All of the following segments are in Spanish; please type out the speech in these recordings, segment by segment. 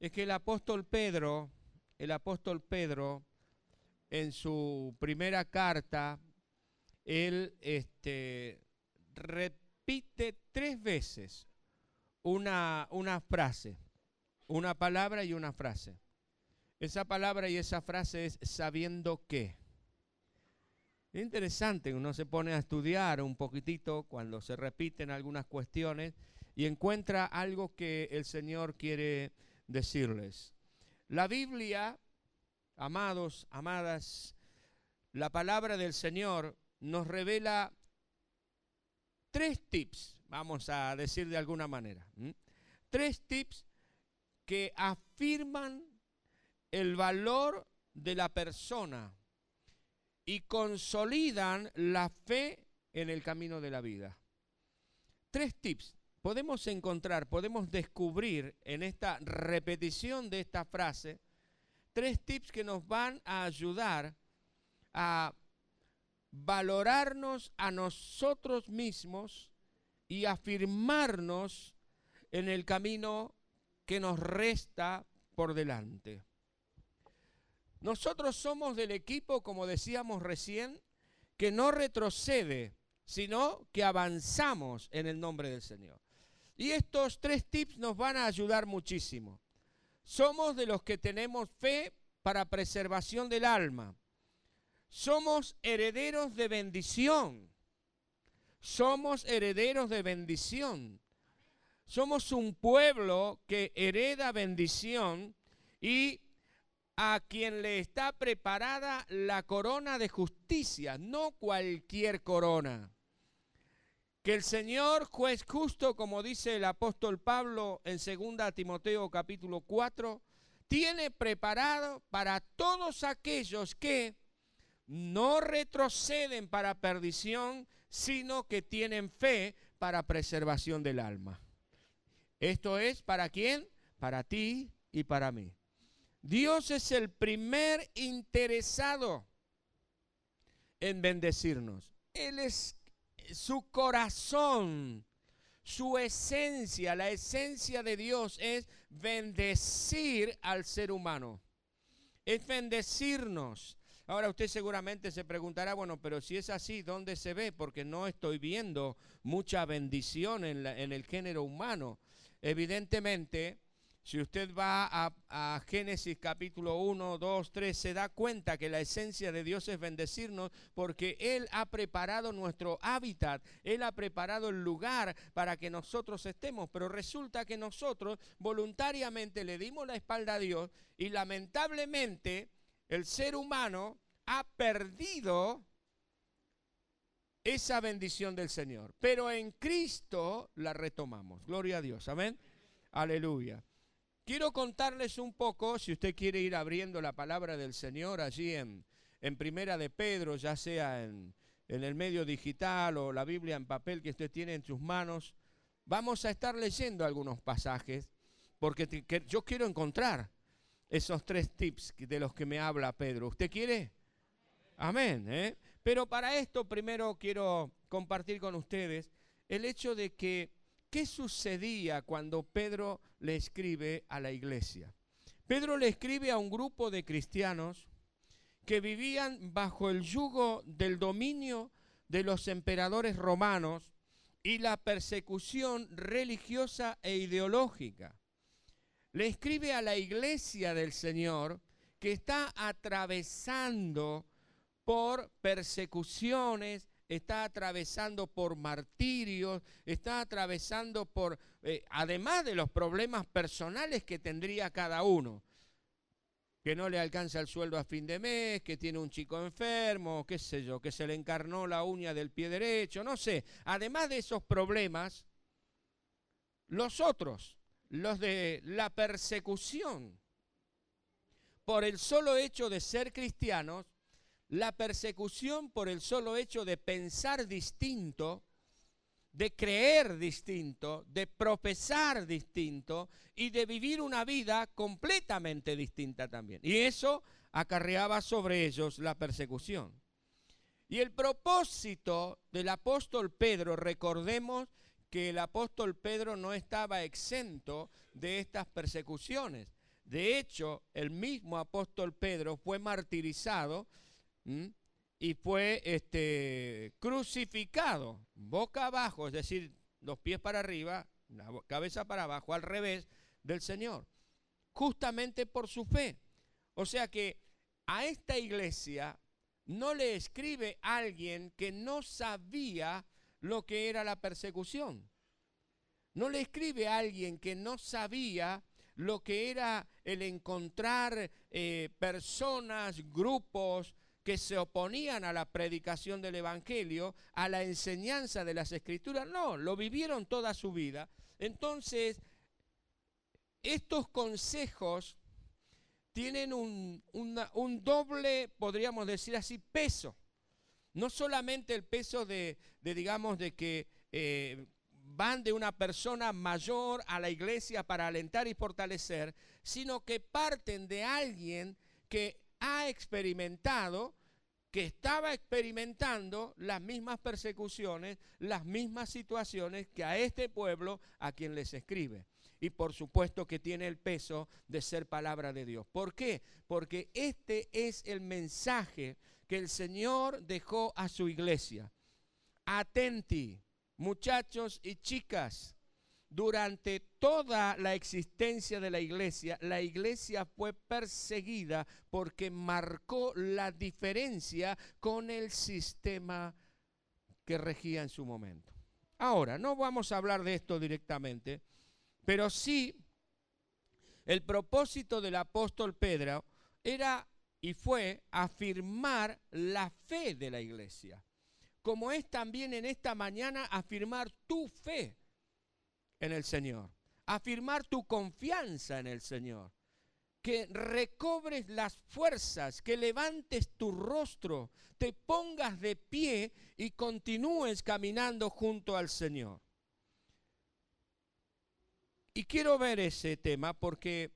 es que el apóstol Pedro, el apóstol Pedro, en su primera carta, él este, repite tres veces una, una frase, una palabra y una frase. Esa palabra y esa frase es sabiendo qué. Es interesante, uno se pone a estudiar un poquitito cuando se repiten algunas cuestiones y encuentra algo que el Señor quiere decirles. La Biblia, amados, amadas, la palabra del Señor nos revela tres tips, vamos a decir de alguna manera. Tres tips que afirman el valor de la persona y consolidan la fe en el camino de la vida. Tres tips podemos encontrar, podemos descubrir en esta repetición de esta frase, tres tips que nos van a ayudar a valorarnos a nosotros mismos y afirmarnos en el camino que nos resta por delante. Nosotros somos del equipo, como decíamos recién, que no retrocede, sino que avanzamos en el nombre del Señor. Y estos tres tips nos van a ayudar muchísimo. Somos de los que tenemos fe para preservación del alma. Somos herederos de bendición. Somos herederos de bendición. Somos un pueblo que hereda bendición y a quien le está preparada la corona de justicia, no cualquier corona. Que el Señor, juez justo, como dice el apóstol Pablo en 2 Timoteo capítulo 4, tiene preparado para todos aquellos que no retroceden para perdición, sino que tienen fe para preservación del alma. Esto es para quién? Para ti y para mí. Dios es el primer interesado en bendecirnos. Él es su corazón, su esencia, la esencia de Dios es bendecir al ser humano. Es bendecirnos. Ahora usted seguramente se preguntará, bueno, pero si es así, ¿dónde se ve? Porque no estoy viendo mucha bendición en, en el género humano. Evidentemente, si usted va a, Génesis capítulo 1, 2, 3, se da cuenta que la esencia de Dios es bendecirnos porque Él ha preparado nuestro hábitat, Él ha preparado el lugar para que nosotros estemos, pero resulta que nosotros voluntariamente le dimos la espalda a Dios y lamentablemente el ser humano ha perdido esa bendición del Señor. Pero en Cristo la retomamos. Gloria a Dios. Amén. Aleluya. Quiero contarles un poco, si usted quiere ir abriendo la palabra del Señor allí en, en Primera de Pedro, ya sea en, en el medio digital o la Biblia en papel que usted tiene en sus manos, vamos a estar leyendo algunos pasajes, porque yo quiero encontrar esos tres tips de los que me habla Pedro. ¿Usted quiere? Amén. ¿eh? Pero para esto primero quiero compartir con ustedes el hecho de que qué sucedía cuando Pedro le escribe a la iglesia. Pedro le escribe a un grupo de cristianos que vivían bajo el yugo del dominio de los emperadores romanos y la persecución religiosa e ideológica le escribe a la iglesia del Señor que está atravesando por persecuciones, está atravesando por martirios, está atravesando por, eh, además de los problemas personales que tendría cada uno, que no le alcanza el sueldo a fin de mes, que tiene un chico enfermo, qué sé yo, que se le encarnó la uña del pie derecho, no sé. Además de esos problemas, los otros los de la persecución por el solo hecho de ser cristianos, la persecución por el solo hecho de pensar distinto, de creer distinto, de profesar distinto y de vivir una vida completamente distinta también. Y eso acarreaba sobre ellos la persecución. Y el propósito del apóstol Pedro, recordemos, que el apóstol Pedro no estaba exento de estas persecuciones. De hecho, el mismo apóstol Pedro fue martirizado y fue este, crucificado boca abajo, es decir, los pies para arriba, la cabeza para abajo, al revés del Señor, justamente por su fe. O sea que a esta iglesia no le escribe alguien que no sabía lo que era la persecución. No le escribe a alguien que no sabía lo que era el encontrar eh, personas, grupos que se oponían a la predicación del Evangelio, a la enseñanza de las Escrituras. No, lo vivieron toda su vida. Entonces, estos consejos tienen un, doble, podríamos decir así, peso. No solamente el peso de, digamos, de que eh, van de una persona mayor a la iglesia para alentar y fortalecer, sino que parten de alguien que ha experimentado, que estaba experimentando las mismas persecuciones, las mismas situaciones que a este pueblo a quien les escribe. Y por supuesto que tiene el peso de ser palabra de Dios. ¿Por qué? Porque este es el mensaje que el Señor dejó a su iglesia. Atenti, Muchachos y chicas, durante toda la existencia de la iglesia, la iglesia fue perseguida porque marcó la diferencia con el sistema que regía en su momento. Ahora, no vamos a hablar de esto directamente, pero sí el propósito del apóstol Pedro era y fue afirmar la fe de la iglesia como es también en esta mañana afirmar tu fe en el Señor, afirmar tu confianza en el Señor, que recobres las fuerzas, que levantes tu rostro, te pongas de pie y continúes caminando junto al Señor. Y quiero ver ese tema porque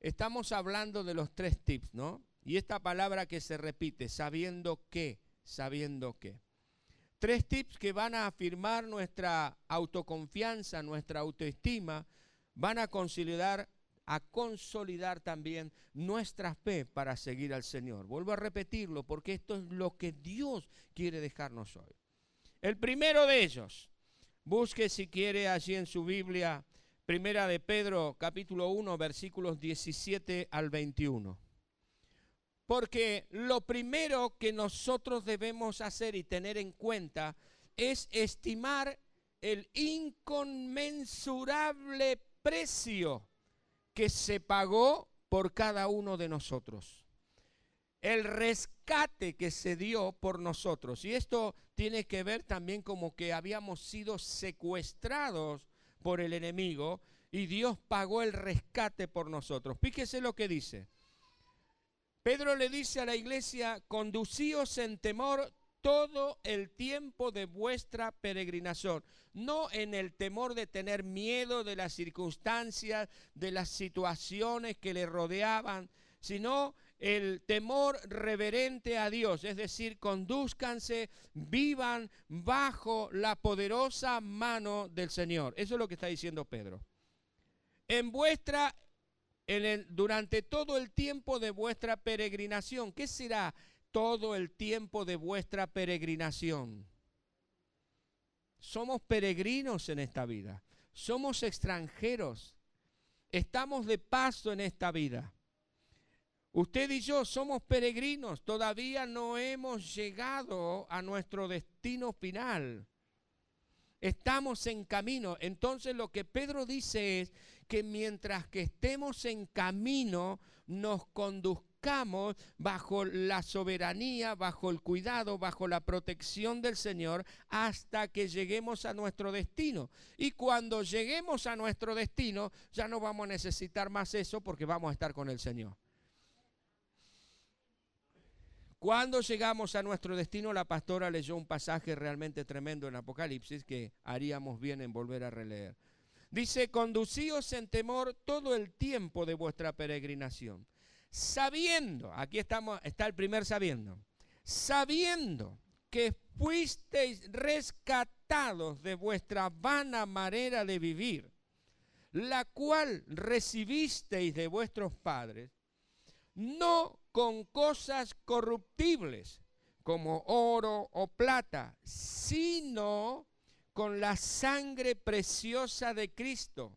estamos hablando de los tres tips, ¿no? Y esta palabra que se repite, sabiendo que, sabiendo que. Tres tips que van a afirmar nuestra autoconfianza, nuestra autoestima, van a consolidar, a consolidar también nuestra fe para seguir al Señor. Vuelvo a repetirlo porque esto es lo que Dios quiere dejarnos hoy. El primero de ellos, busque si quiere allí en su Biblia, Primera de Pedro, capítulo 1, versículos 17 al 21. Porque lo primero que nosotros debemos hacer y tener en cuenta es estimar el inconmensurable precio que se pagó por cada uno de nosotros. El rescate que se dio por nosotros. Y esto tiene que ver también como que habíamos sido secuestrados por el enemigo y Dios pagó el rescate por nosotros. Fíjese lo que dice. Pedro le dice a la iglesia, conducíos en temor todo el tiempo de vuestra peregrinación, no en el temor de tener miedo de las circunstancias, de las situaciones que le rodeaban, sino el temor reverente a Dios, es decir, conduzcanse, vivan bajo la poderosa mano del Señor. Eso es lo que está diciendo Pedro. En vuestra durante todo el tiempo de vuestra peregrinación. ¿Qué será todo el tiempo de vuestra peregrinación? Somos peregrinos en esta vida. Somos extranjeros. Estamos de paso en esta vida. Usted y yo somos peregrinos. Todavía no hemos llegado a nuestro destino final. Estamos en camino. Entonces lo que Pedro dice es que mientras que estemos en camino, nos conduzcamos bajo la soberanía, bajo el cuidado, bajo la protección del Señor, hasta que lleguemos a nuestro destino. Y cuando lleguemos a nuestro destino, ya no vamos a necesitar más eso porque vamos a estar con el Señor. Cuando llegamos a nuestro destino, la pastora leyó un pasaje realmente tremendo en Apocalipsis que haríamos bien en volver a releer. Dice, conducíos en temor todo el tiempo de vuestra peregrinación, sabiendo, aquí estamos, está el primer sabiendo, sabiendo que fuisteis rescatados de vuestra vana manera de vivir, la cual recibisteis de vuestros padres, no con cosas corruptibles como oro o plata, sino con la sangre preciosa de Cristo,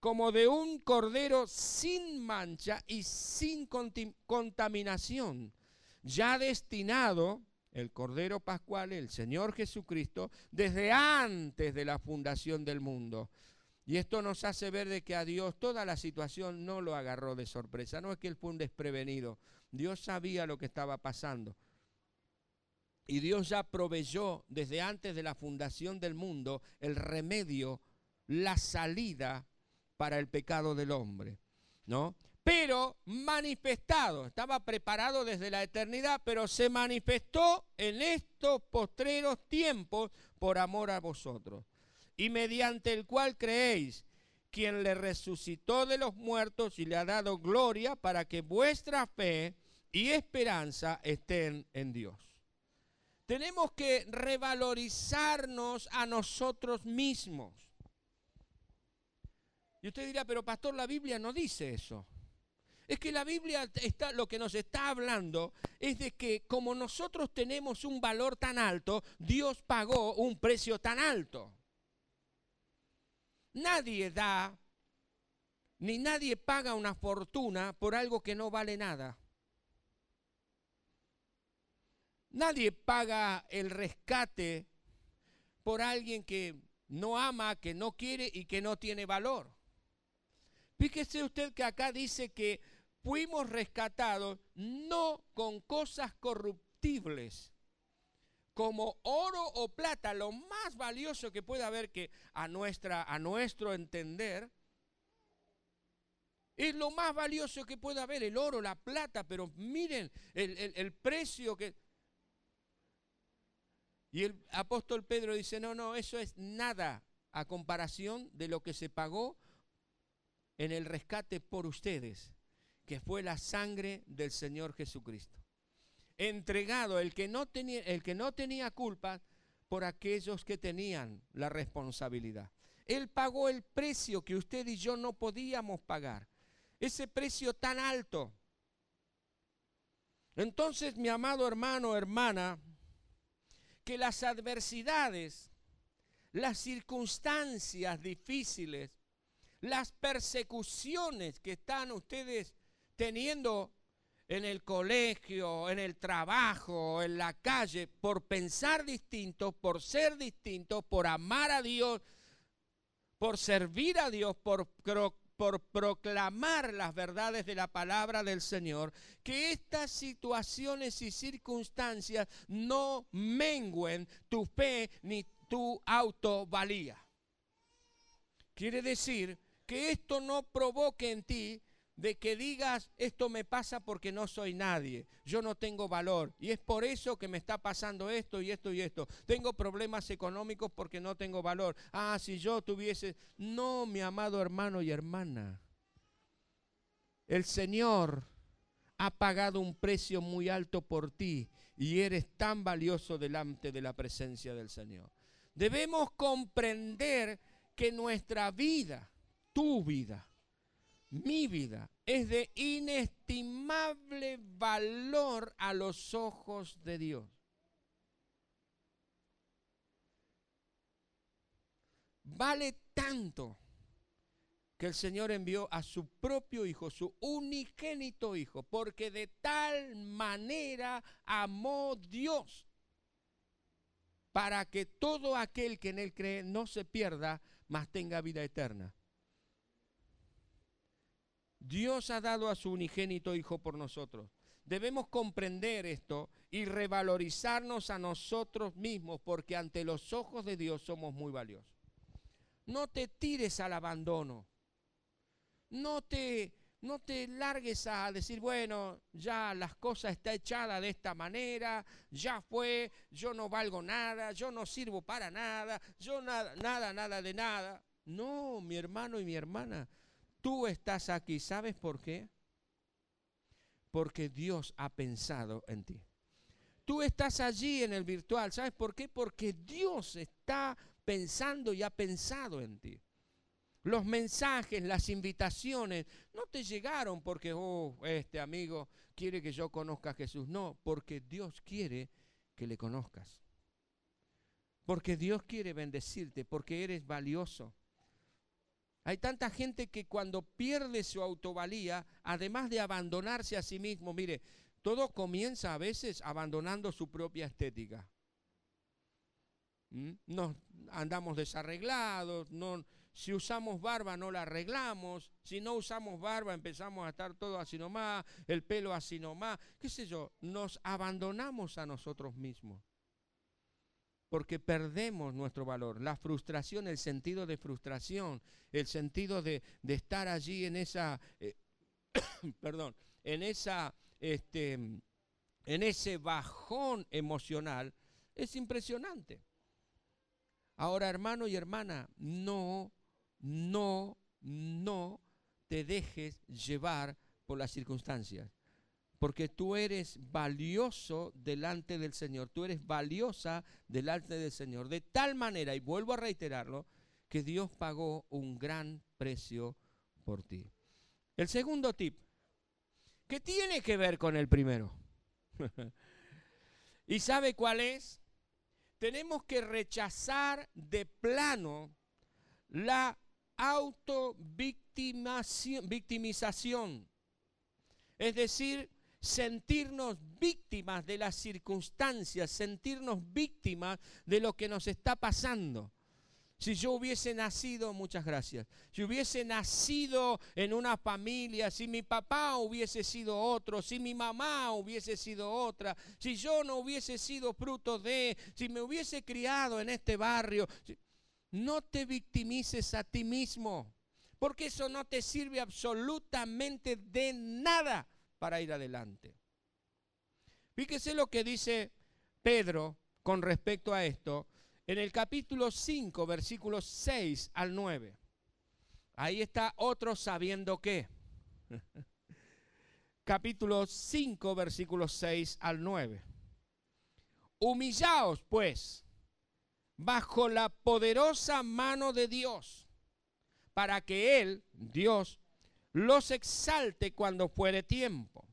como de un cordero sin mancha y sin contaminación, ya destinado, el cordero pascual, el Señor Jesucristo, desde antes de la fundación del mundo. Y esto nos hace ver de que a Dios toda la situación no lo agarró de sorpresa, no es que él fue un desprevenido, Dios sabía lo que estaba pasando. Y Dios ya proveyó desde antes de la fundación del mundo el remedio, la salida para el pecado del hombre, ¿no? Pero manifestado, estaba preparado desde la eternidad, pero se manifestó en estos postreros tiempos por amor a vosotros. Y mediante el cual creéis, quien le resucitó de los muertos y le ha dado gloria para que vuestra fe y esperanza estén en Dios. Tenemos que revalorizarnos a nosotros mismos. Y usted dirá, pero pastor, la Biblia no dice eso. Es que la Biblia está, lo que nos está hablando es de que como nosotros tenemos un valor tan alto, Dios pagó un precio tan alto. Nadie da, ni nadie paga una fortuna por algo que no vale nada. Nadie paga el rescate por alguien que no ama, que no quiere y que no tiene valor. Fíjese usted que acá dice que fuimos rescatados no con cosas corruptibles, como oro o plata, lo más valioso que pueda haber que a, nuestra, a nuestro entender, es lo más valioso que pueda haber, el oro, la plata, pero miren el precio que... Y el apóstol Pedro dice, no, no, eso es nada a comparación de lo que se pagó en el rescate por ustedes, que fue la sangre del Señor Jesucristo. Entregado el que no tenía, el que no tenía culpa por aquellos que tenían la responsabilidad. Él pagó el precio que usted y yo no podíamos pagar. Ese precio tan alto. Entonces, mi amado hermano, hermana, que las adversidades, las circunstancias difíciles, las persecuciones que están ustedes teniendo en el colegio, en el trabajo, en la calle, por pensar distinto, por ser distinto, por amar a Dios, por servir a Dios, por, por proclamar las verdades de la palabra del Señor, que estas situaciones y circunstancias no menguen tu fe ni tu autovalía. Quiere decir que esto no provoque en ti de que digas, esto me pasa porque no soy nadie, yo no tengo valor y es por eso que me está pasando esto y esto y esto. Tengo problemas económicos porque no tengo valor. Ah, si yo tuviese... No, mi amado hermano y hermana. El Señor ha pagado un precio muy alto por ti y eres tan valioso delante de la presencia del Señor. Debemos comprender que nuestra vida, tu vida, mi vida es de inestimable valor a los ojos de Dios. Vale tanto que el Señor envió a su propio Hijo, su unigénito Hijo, porque de tal manera amó Dios para que todo aquel que en Él cree no se pierda, mas tenga vida eterna. Dios ha dado a su unigénito Hijo por nosotros. Debemos comprender esto y revalorizarnos a nosotros mismos porque ante los ojos de Dios somos muy valiosos. No te tires al abandono. No te, no te largues a decir, bueno, ya las cosas están echadas de esta manera, ya fue, yo no valgo nada, yo no sirvo para nada, yo nada, nada, nada de nada. No, mi hermano y mi hermana, Tú estás aquí, ¿sabes por qué? Porque Dios ha pensado en ti. Tú estás allí en el virtual, ¿sabes por qué? Porque Dios está pensando y ha pensado en ti. Los mensajes, las invitaciones, no te llegaron porque, oh, este amigo quiere que yo conozca a Jesús. No, porque Dios quiere que le conozcas. Porque Dios quiere bendecirte, porque eres valioso. Hay tanta gente que cuando pierde su autovalía, además de abandonarse a sí mismo, mire, todo comienza a veces abandonando su propia estética. ¿Mm? Nos andamos desarreglados, no, si usamos barba no la arreglamos, si no usamos barba empezamos a estar todo así nomás, el pelo así nomás, qué sé yo, nos abandonamos a nosotros mismos. Porque perdemos nuestro valor. La frustración, el sentido de frustración, el sentido de, estar allí en esa, eh, perdón, en esa, este, en ese bajón emocional, es impresionante. Ahora, hermano y hermana, no no, no te dejes llevar por las circunstancias. Porque tú eres valioso delante del Señor, tú eres valiosa delante del Señor. De tal manera, y vuelvo a reiterarlo, que Dios pagó un gran precio por ti. El segundo tip, que tiene que ver con el primero. ¿Y sabe cuál es? Tenemos que rechazar de plano la autovictimización. Es decir, sentirnos víctimas de las circunstancias, sentirnos víctimas de lo que nos está pasando. Si yo hubiese nacido, muchas gracias, si hubiese nacido en una familia, si mi papá hubiese sido otro, si mi mamá hubiese sido otra, si yo no hubiese sido fruto de, si me hubiese criado en este barrio, no te victimices a ti mismo, porque eso no te sirve absolutamente de nada para ir adelante. Fíjese lo que dice Pedro con respecto a esto en el capítulo 5, versículos 6 al 9. Ahí está otro sabiendo qué. capítulo 5, versículos 6 al 9. Humillaos, pues, bajo la poderosa mano de Dios, para que Él, Dios, los exalte cuando fuere tiempo,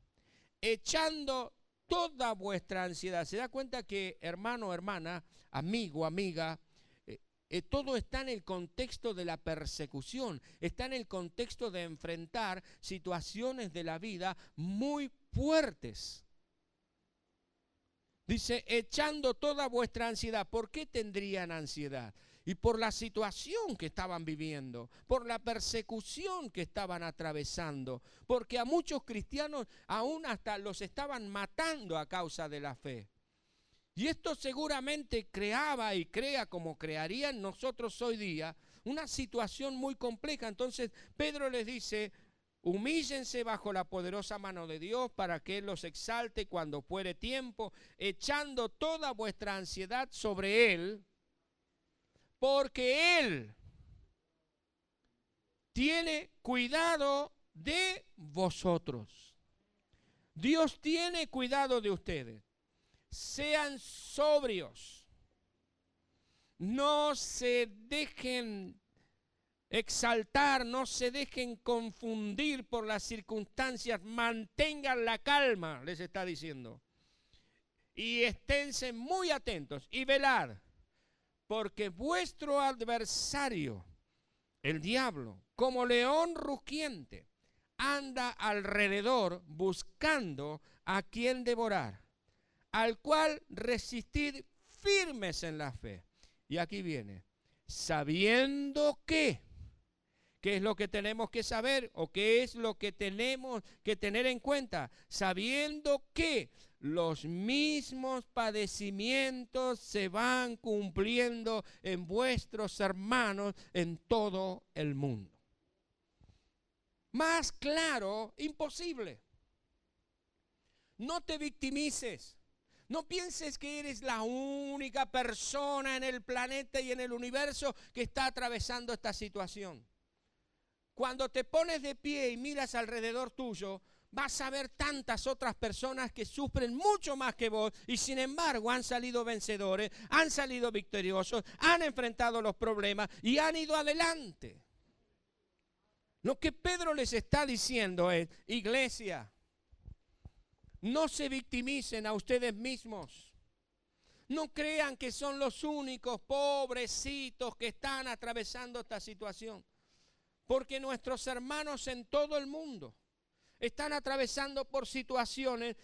echando toda vuestra ansiedad. ¿Se da cuenta que, hermano, hermana, amigo, amiga, eh, eh, todo está en el contexto de la persecución, está en el contexto de enfrentar situaciones de la vida muy fuertes. Dice, echando toda vuestra ansiedad. ¿Por qué tendrían ansiedad? Y por la situación que estaban viviendo, por la persecución que estaban atravesando, porque a muchos cristianos aún hasta los estaban matando a causa de la fe. Y esto seguramente creaba y crea como crearían nosotros hoy día una situación muy compleja. Entonces Pedro les dice, Humíllense bajo la poderosa mano de Dios para que Él los exalte cuando fuere tiempo, echando toda vuestra ansiedad sobre Él, porque Él tiene cuidado de vosotros. Dios tiene cuidado de ustedes. Sean sobrios. No se dejen exaltar, no se dejen confundir por las circunstancias, mantengan la calma, les está diciendo. Y esténse muy atentos y velad, porque vuestro adversario, el diablo, como león rugiente, anda alrededor buscando a quien devorar, al cual resistid firmes en la fe. Y aquí viene, sabiendo que, ¿Qué es lo que tenemos que saber o qué es lo que tenemos que tener en cuenta? Sabiendo que los mismos padecimientos se van cumpliendo en vuestros hermanos en todo el mundo. Más claro, imposible. No te victimices. No pienses que eres la única persona en el planeta y en el universo que está atravesando esta situación. Cuando te pones de pie y miras alrededor tuyo, vas a ver tantas otras personas que sufren mucho más que vos y sin embargo han salido vencedores, han salido victoriosos, han enfrentado los problemas y han ido adelante. Lo que Pedro les está diciendo es, iglesia, no se victimicen a ustedes mismos. No crean que son los únicos pobrecitos que están atravesando esta situación. Porque nuestros hermanos en todo el mundo están atravesando por situaciones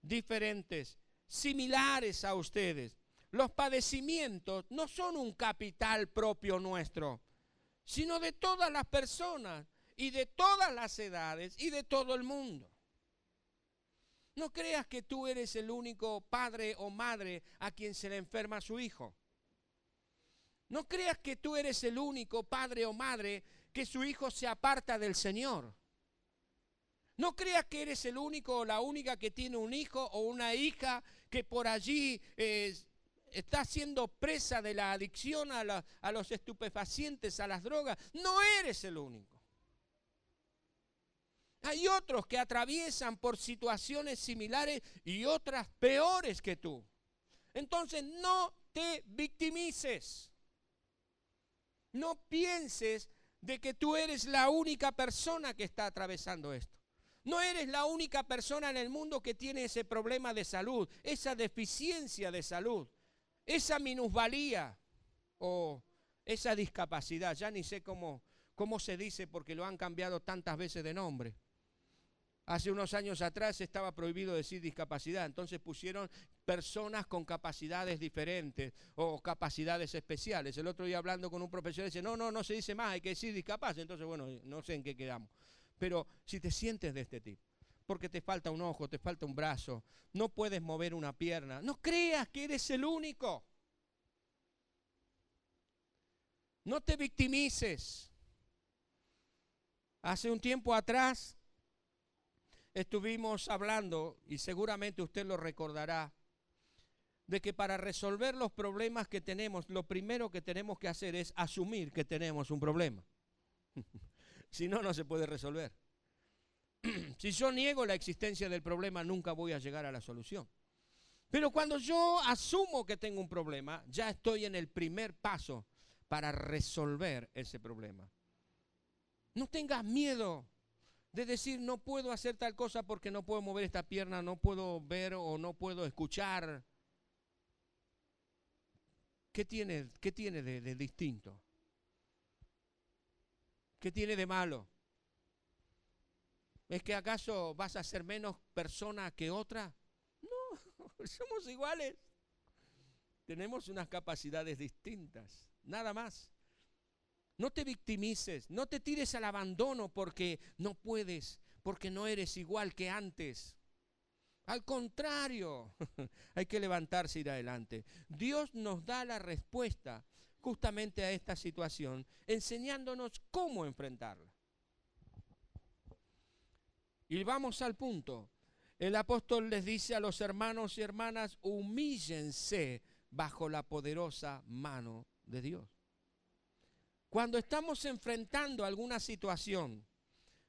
diferentes, similares a ustedes. Los padecimientos no son un capital propio nuestro sino de todas las personas y de todas las edades y de todo el mundo. No creas que tú eres el único padre o madre a quien se le enferma su hijo. No creas que tú eres el único padre o madre que su hijo se aparta del Señor. No creas que eres el único o la única que tiene un hijo o una hija que por allí eh, está siendo presa de la adicción a, a los estupefacientes, a las drogas. No eres el único. Hay otros que atraviesan por situaciones similares y otras peores que tú. Entonces no te victimices. No pienses de que tú eres la única persona que está atravesando esto. No eres la única persona en el mundo que tiene ese problema de salud, esa deficiencia de salud esa minusvalía o esa discapacidad, ya ni sé cómo, cómo se dice porque lo han cambiado tantas veces de nombre. Hace unos años atrás estaba prohibido decir discapacidad, entonces pusieron personas con capacidades diferentes o capacidades especiales. El otro día hablando con un profesor dice, no, no, no se dice más, hay que decir discapaz. Entonces, bueno, no sé en qué quedamos. Pero si te sientes de este tipo, porque te falta un ojo, te falta un brazo, no puedes mover una pierna. No creas que eres el único. No te victimices. Hace un tiempo atrás estuvimos hablando, y seguramente usted lo recordará, de que para resolver los problemas que tenemos, lo primero que tenemos que hacer es asumir que tenemos un problema. si no, no se puede resolver. si yo niego la existencia del problema, nunca voy a llegar a la solución. Pero cuando yo asumo que tengo un problema, ya estoy en el primer paso para resolver ese problema. No tengas miedo de decir no puedo hacer tal cosa porque no puedo mover esta pierna, no puedo ver o no puedo escuchar. ¿Qué tiene, qué tiene de, de distinto? ¿Qué tiene de malo? ¿Es que acaso vas a ser menos persona que otra? No, somos iguales. Tenemos unas capacidades distintas, nada más. No te victimices, no te tires al abandono porque no puedes, porque no eres igual que antes. Al contrario, hay que levantarse y ir adelante. Dios nos da la respuesta justamente a esta situación, enseñándonos cómo enfrentarla. Y vamos al punto. El apóstol les dice a los hermanos y hermanas, humíllense bajo la poderosa mano de Dios. Cuando estamos enfrentando alguna situación,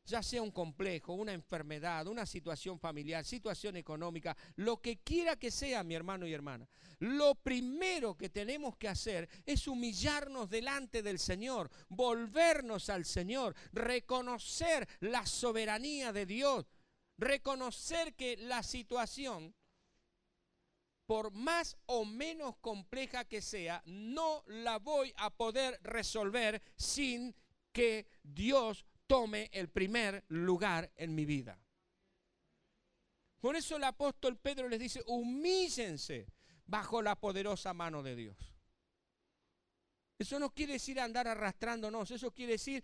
ya sea un complejo, una enfermedad, una situación familiar, situación económica, lo que quiera que sea, mi hermano y hermana, lo primero que tenemos que hacer es humillarnos delante del Señor, volvernos al Señor, reconocer la soberanía de Dios, reconocer que la situación, por más o menos compleja que sea, no la voy a poder resolver sin que Dios tome el primer lugar en mi vida. Por eso el apóstol Pedro les dice, humíllense bajo la poderosa mano de Dios. Eso no quiere decir andar arrastrándonos, eso quiere decir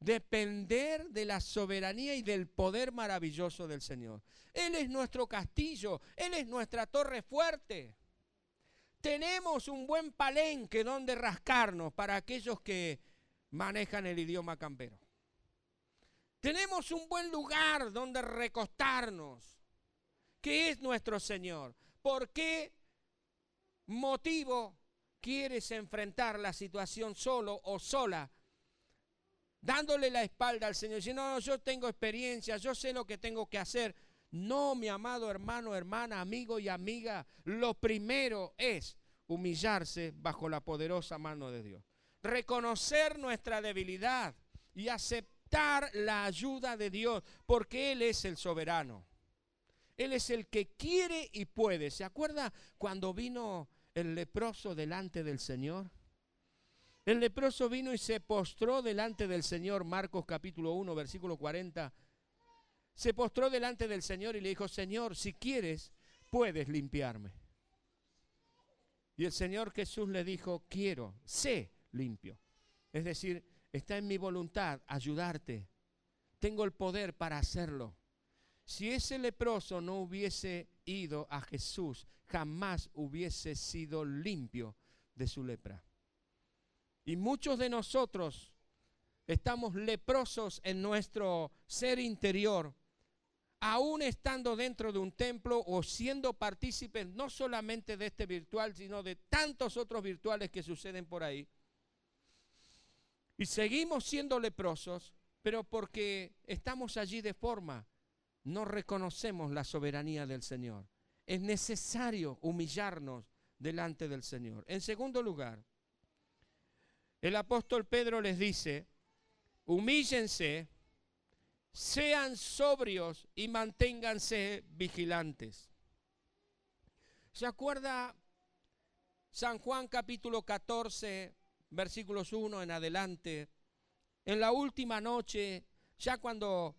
depender de la soberanía y del poder maravilloso del Señor. Él es nuestro castillo, Él es nuestra torre fuerte. Tenemos un buen palenque donde rascarnos para aquellos que manejan el idioma campero. Tenemos un buen lugar donde recostarnos, que es nuestro Señor. ¿Por qué motivo quieres enfrentar la situación solo o sola? Dándole la espalda al Señor. Si no, yo tengo experiencia, yo sé lo que tengo que hacer. No, mi amado hermano, hermana, amigo y amiga. Lo primero es humillarse bajo la poderosa mano de Dios. Reconocer nuestra debilidad y aceptar la ayuda de Dios, porque Él es el soberano. Él es el que quiere y puede. ¿Se acuerda cuando vino el leproso delante del Señor? El leproso vino y se postró delante del Señor, Marcos capítulo 1, versículo 40. Se postró delante del Señor y le dijo, Señor, si quieres, puedes limpiarme. Y el Señor Jesús le dijo, quiero, sé limpio. Es decir, está en mi voluntad ayudarte. Tengo el poder para hacerlo. Si ese leproso no hubiese ido a Jesús, jamás hubiese sido limpio de su lepra. Y muchos de nosotros estamos leprosos en nuestro ser interior aún estando dentro de un templo o siendo partícipes no solamente de este virtual, sino de tantos otros virtuales que suceden por ahí. Y seguimos siendo leprosos, pero porque estamos allí de forma, no reconocemos la soberanía del Señor. Es necesario humillarnos delante del Señor. En segundo lugar, el apóstol Pedro les dice, humíllense sean sobrios y manténganse vigilantes. ¿Se acuerda San Juan capítulo 14, versículos 1 en adelante? En la última noche, ya cuando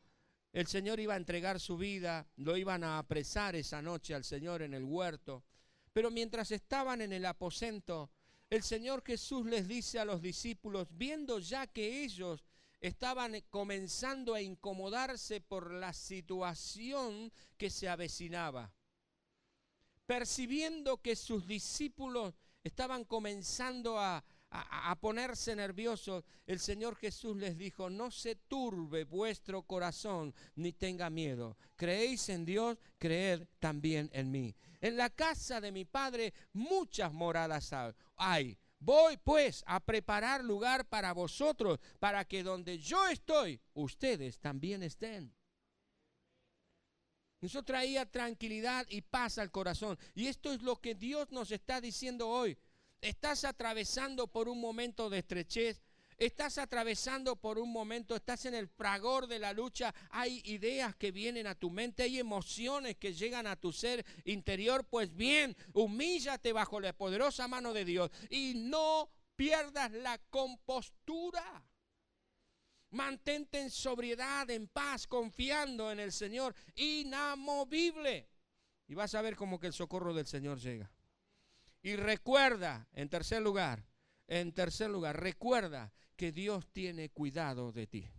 el Señor iba a entregar su vida, lo iban a apresar esa noche al Señor en el huerto. Pero mientras estaban en el aposento, el Señor Jesús les dice a los discípulos, viendo ya que ellos estaban comenzando a incomodarse por la situación que se avecinaba. Percibiendo que sus discípulos estaban comenzando a, ponerse nerviosos, el Señor Jesús les dijo, no se turbe vuestro corazón ni tenga miedo. Creéis en Dios, creed también en mí. En la casa de mi Padre muchas moradas hay. Voy pues a preparar lugar para vosotros, para que donde yo estoy, ustedes también estén. Eso traía tranquilidad y paz al corazón. Y esto es lo que Dios nos está diciendo hoy. Estás atravesando por un momento de estrechez, estás atravesando por un momento, estás en el fragor de la lucha, hay ideas que vienen a tu mente, hay emociones que llegan a tu ser interior, pues bien, humíllate bajo la poderosa mano de Dios y no pierdas la compostura. Mantente en sobriedad, en paz, confiando en el Señor, inamovible. Y vas a ver como que el socorro del Señor llega. Y recuerda, en tercer lugar, en tercer lugar, recuerda que Dios tiene cuidado de ti.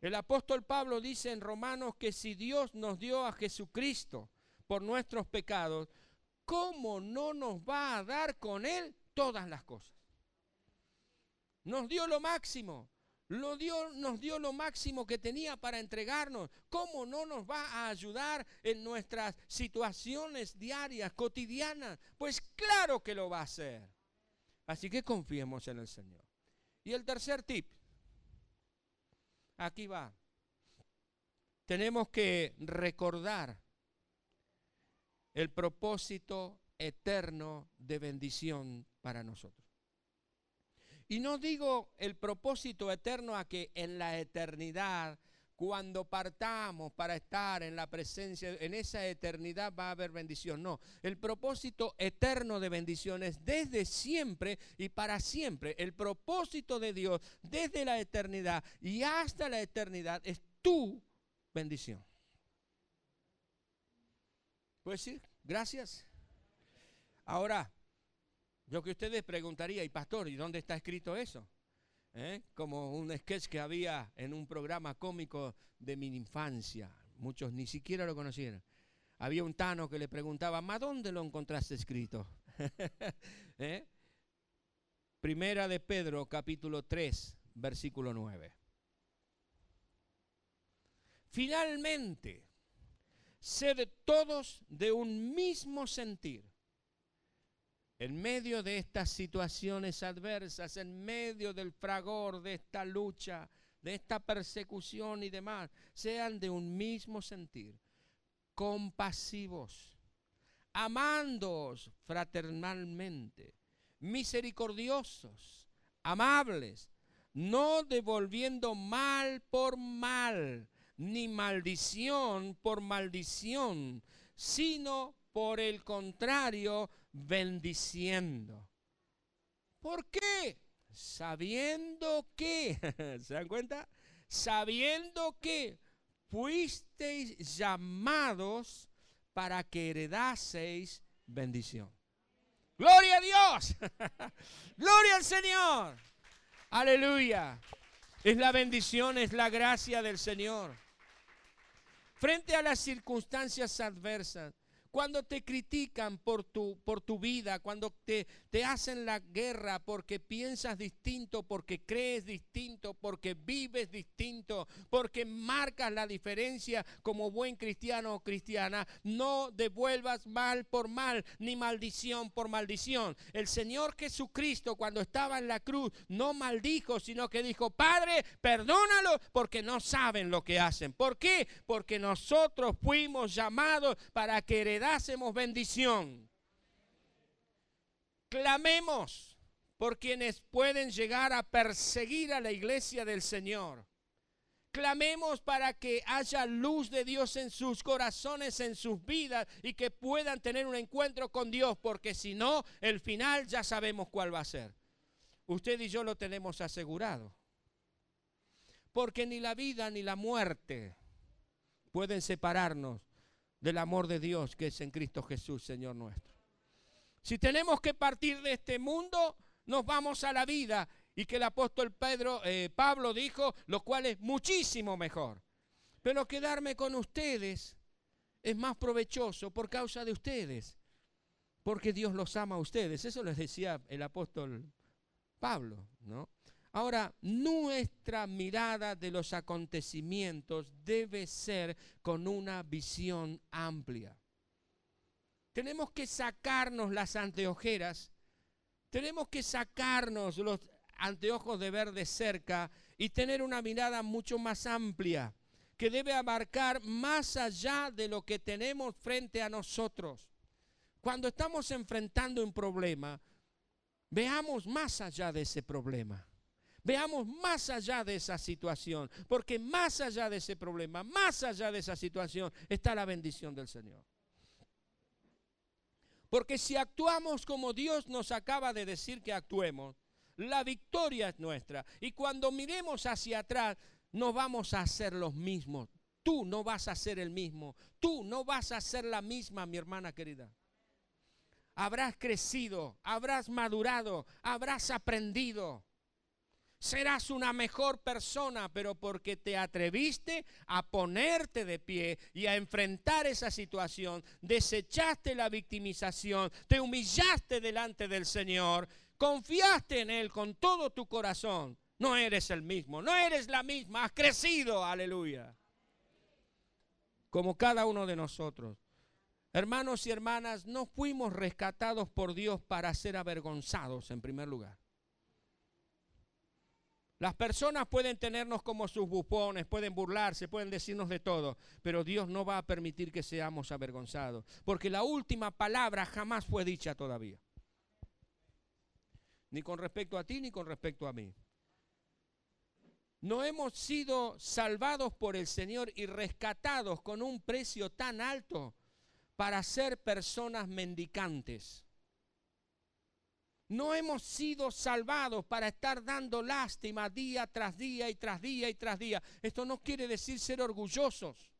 El apóstol Pablo dice en Romanos que si Dios nos dio a Jesucristo por nuestros pecados, ¿cómo no nos va a dar con Él todas las cosas? Nos dio lo máximo. Lo dio, nos dio lo máximo que tenía para entregarnos. ¿Cómo no nos va a ayudar en nuestras situaciones diarias, cotidianas? Pues claro que lo va a hacer. Así que confiemos en el Señor. Y el tercer tip, aquí va. Tenemos que recordar el propósito eterno de bendición para nosotros. Y no digo el propósito eterno a que en la eternidad cuando partamos para estar en la presencia, en esa eternidad va a haber bendición. No, el propósito eterno de bendición es desde siempre y para siempre. El propósito de Dios desde la eternidad y hasta la eternidad es tu bendición. ¿Puedes decir? Gracias. Ahora, lo que ustedes preguntarían, y pastor, ¿y dónde está escrito eso? ¿eh? como un sketch que había en un programa cómico de mi infancia. Muchos ni siquiera lo conocieron. Había un tano que le preguntaba, ¿ma dónde lo encontraste escrito? ¿Eh? Primera de Pedro, capítulo 3, versículo 9. Finalmente, sed todos de un mismo sentir en medio de estas situaciones adversas, en medio del fragor de esta lucha, de esta persecución y demás, sean de un mismo sentir, compasivos, amándoos fraternalmente, misericordiosos, amables, no devolviendo mal por mal, ni maldición por maldición, sino por el contrario, bendiciendo. ¿Por qué? Sabiendo que, ¿se dan cuenta? Sabiendo que fuisteis llamados para que heredaseis bendición. Gloria a Dios. Gloria al Señor. Aleluya. Es la bendición, es la gracia del Señor. Frente a las circunstancias adversas, cuando te critican por tu, por tu vida, cuando te, te hacen la guerra porque piensas distinto, porque crees distinto, porque vives distinto, porque marcas la diferencia como buen cristiano o cristiana, no devuelvas mal por mal, ni maldición por maldición. El Señor Jesucristo cuando estaba en la cruz no maldijo, sino que dijo, Padre, perdónalo porque no saben lo que hacen. ¿Por qué? Porque nosotros fuimos llamados para que heredásemos bendición. Clamemos por quienes pueden llegar a perseguir a la iglesia del Señor. Clamemos para que haya luz de Dios en sus corazones, en sus vidas y que puedan tener un encuentro con Dios, porque si no, el final ya sabemos cuál va a ser. Usted y yo lo tenemos asegurado. Porque ni la vida ni la muerte pueden separarnos del amor de Dios que es en Cristo Jesús, Señor nuestro. Si tenemos que partir de este mundo, nos vamos a la vida. Y que el apóstol Pedro, eh, Pablo dijo, lo cual es muchísimo mejor. Pero quedarme con ustedes es más provechoso por causa de ustedes. Porque Dios los ama a ustedes. Eso les decía el apóstol Pablo, ¿no? Ahora, nuestra mirada de los acontecimientos debe ser con una visión amplia. Tenemos que sacarnos las anteojeras, tenemos que sacarnos los anteojos de ver de cerca y tener una mirada mucho más amplia, que debe abarcar más allá de lo que tenemos frente a nosotros. Cuando estamos enfrentando un problema, veamos más allá de ese problema. Veamos más allá de esa situación, porque más allá de ese problema, más allá de esa situación, está la bendición del Señor. Porque si actuamos como Dios nos acaba de decir que actuemos, la victoria es nuestra. Y cuando miremos hacia atrás, no vamos a ser los mismos. Tú no vas a ser el mismo. Tú no vas a ser la misma, mi hermana querida. Habrás crecido, habrás madurado, habrás aprendido. Serás una mejor persona, pero porque te atreviste a ponerte de pie y a enfrentar esa situación, desechaste la victimización, te humillaste delante del Señor, confiaste en Él con todo tu corazón. No eres el mismo, no eres la misma, has crecido, aleluya. Como cada uno de nosotros. Hermanos y hermanas, no fuimos rescatados por Dios para ser avergonzados en primer lugar. Las personas pueden tenernos como sus bufones, pueden burlarse, pueden decirnos de todo, pero Dios no va a permitir que seamos avergonzados, porque la última palabra jamás fue dicha todavía. Ni con respecto a ti, ni con respecto a mí. No hemos sido salvados por el Señor y rescatados con un precio tan alto para ser personas mendicantes. No hemos sido salvados para estar dando lástima día tras día y tras día y tras día. Esto no quiere decir ser orgullosos,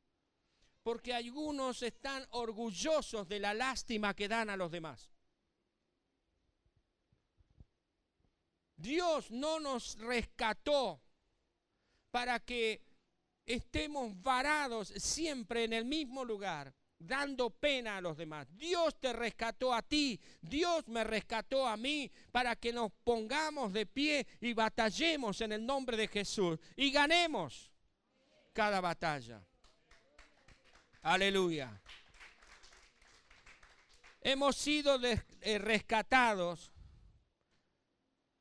porque algunos están orgullosos de la lástima que dan a los demás. Dios no nos rescató para que estemos varados siempre en el mismo lugar dando pena a los demás. Dios te rescató a ti, Dios me rescató a mí para que nos pongamos de pie y batallemos en el nombre de Jesús y ganemos cada batalla. Aleluya. Hemos sido eh, rescatados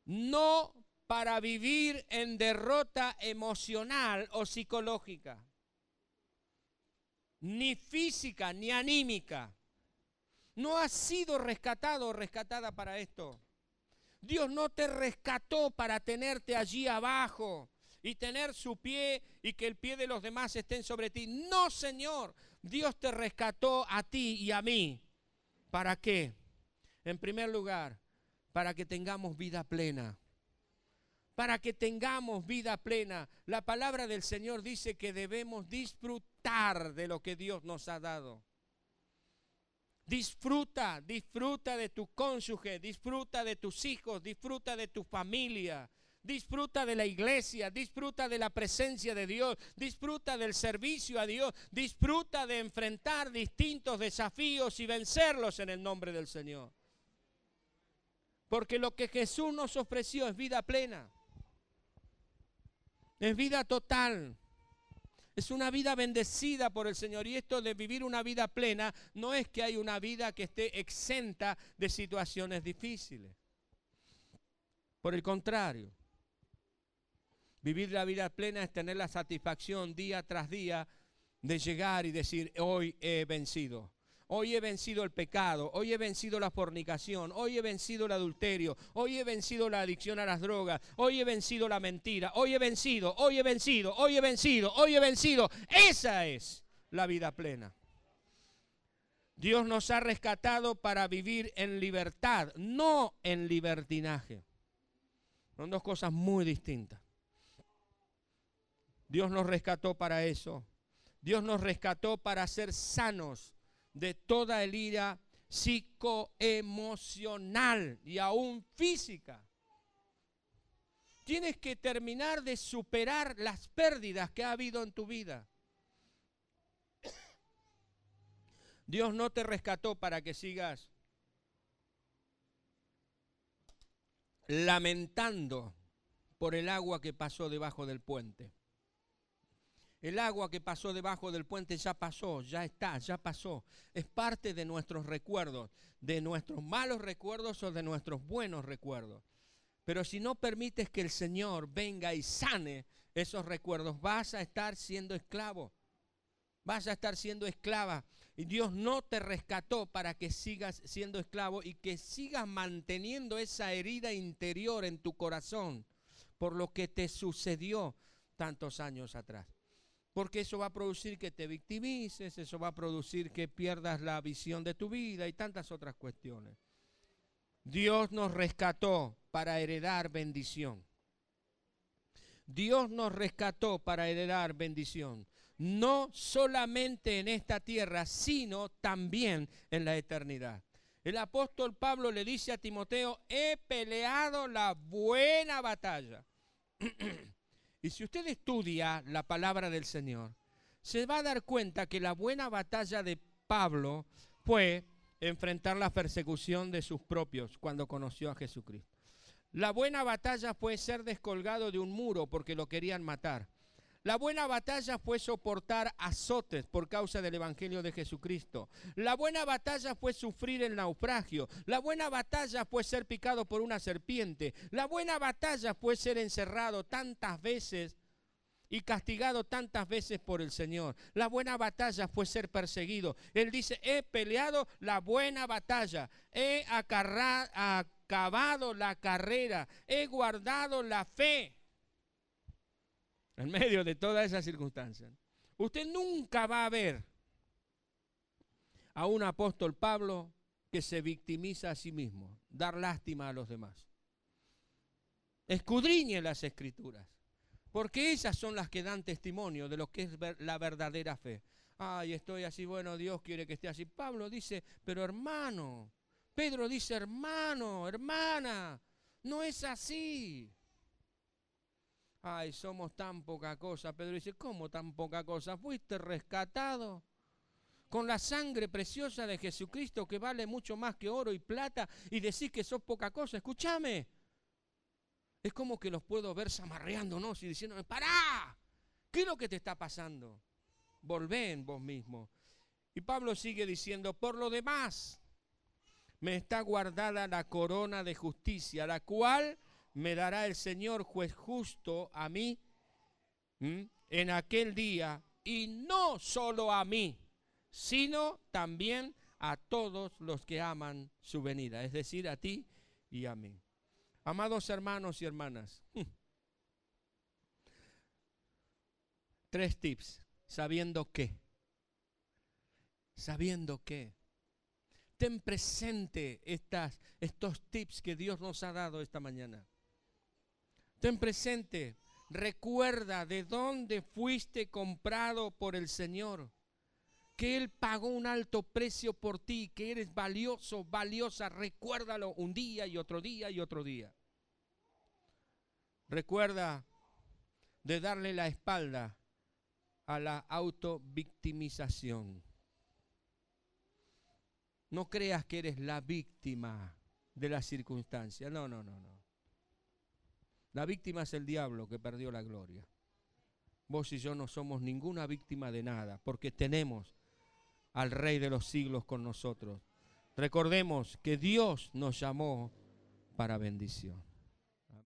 no para vivir en derrota emocional o psicológica ni física, ni anímica. No ha sido rescatado o rescatada para esto. Dios no te rescató para tenerte allí abajo y tener su pie y que el pie de los demás estén sobre ti. No, Señor. Dios te rescató a ti y a mí. ¿Para qué? En primer lugar, para que tengamos vida plena. Para que tengamos vida plena. La palabra del Señor dice que debemos disfrutar de lo que Dios nos ha dado. Disfruta, disfruta de tu cónyuge, disfruta de tus hijos, disfruta de tu familia, disfruta de la iglesia, disfruta de la presencia de Dios, disfruta del servicio a Dios, disfruta de enfrentar distintos desafíos y vencerlos en el nombre del Señor. Porque lo que Jesús nos ofreció es vida plena, es vida total. Es una vida bendecida por el Señor. Y esto de vivir una vida plena no es que hay una vida que esté exenta de situaciones difíciles. Por el contrario, vivir la vida plena es tener la satisfacción día tras día de llegar y decir, hoy he vencido. Hoy he vencido el pecado, hoy he vencido la fornicación, hoy he vencido el adulterio, hoy he vencido la adicción a las drogas, hoy he vencido la mentira, hoy he vencido, hoy he vencido, hoy he vencido, hoy he vencido. Esa es la vida plena. Dios nos ha rescatado para vivir en libertad, no en libertinaje. Son dos cosas muy distintas. Dios nos rescató para eso. Dios nos rescató para ser sanos de toda el ira psicoemocional y aún física. Tienes que terminar de superar las pérdidas que ha habido en tu vida. Dios no te rescató para que sigas lamentando por el agua que pasó debajo del puente. El agua que pasó debajo del puente ya pasó, ya está, ya pasó. Es parte de nuestros recuerdos, de nuestros malos recuerdos o de nuestros buenos recuerdos. Pero si no permites que el Señor venga y sane esos recuerdos, vas a estar siendo esclavo. Vas a estar siendo esclava. Y Dios no te rescató para que sigas siendo esclavo y que sigas manteniendo esa herida interior en tu corazón por lo que te sucedió tantos años atrás porque eso va a producir que te victimices, eso va a producir que pierdas la visión de tu vida y tantas otras cuestiones. Dios nos rescató para heredar bendición. Dios nos rescató para heredar bendición, no solamente en esta tierra, sino también en la eternidad. El apóstol Pablo le dice a Timoteo, he peleado la buena batalla. Y si usted estudia la palabra del Señor, se va a dar cuenta que la buena batalla de Pablo fue enfrentar la persecución de sus propios cuando conoció a Jesucristo. La buena batalla fue ser descolgado de un muro porque lo querían matar. La buena batalla fue soportar azotes por causa del Evangelio de Jesucristo. La buena batalla fue sufrir el naufragio. La buena batalla fue ser picado por una serpiente. La buena batalla fue ser encerrado tantas veces y castigado tantas veces por el Señor. La buena batalla fue ser perseguido. Él dice, he peleado la buena batalla, he acabado la carrera, he guardado la fe en medio de todas esas circunstancias. Usted nunca va a ver a un apóstol Pablo que se victimiza a sí mismo, dar lástima a los demás. Escudriñe las escrituras, porque esas son las que dan testimonio de lo que es la verdadera fe. Ay, estoy así, bueno, Dios quiere que esté así. Pablo dice, pero hermano, Pedro dice, hermano, hermana, no es así ay, somos tan poca cosa. Pedro dice, ¿cómo tan poca cosa? Fuiste rescatado con la sangre preciosa de Jesucristo que vale mucho más que oro y plata y decís que sos poca cosa. Escúchame. Es como que los puedo ver zamarreándonos y diciendo, pará, ¿qué es lo que te está pasando? Volvé en vos mismo. Y Pablo sigue diciendo, por lo demás, me está guardada la corona de justicia, la cual me dará el Señor juez justo a mí en aquel día, y no solo a mí, sino también a todos los que aman su venida, es decir, a ti y a mí. Amados hermanos y hermanas, tres tips, sabiendo qué. Sabiendo qué. Ten presente estas, estos tips que Dios nos ha dado esta mañana. Ten presente, recuerda de dónde fuiste comprado por el Señor. Que Él pagó un alto precio por ti, que eres valioso, valiosa. Recuérdalo un día y otro día y otro día. Recuerda de darle la espalda a la autovictimización. No creas que eres la víctima de la circunstancia. No, no, no, no. La víctima es el diablo que perdió la gloria. Vos y yo no somos ninguna víctima de nada, porque tenemos al Rey de los siglos con nosotros. Recordemos que Dios nos llamó para bendición.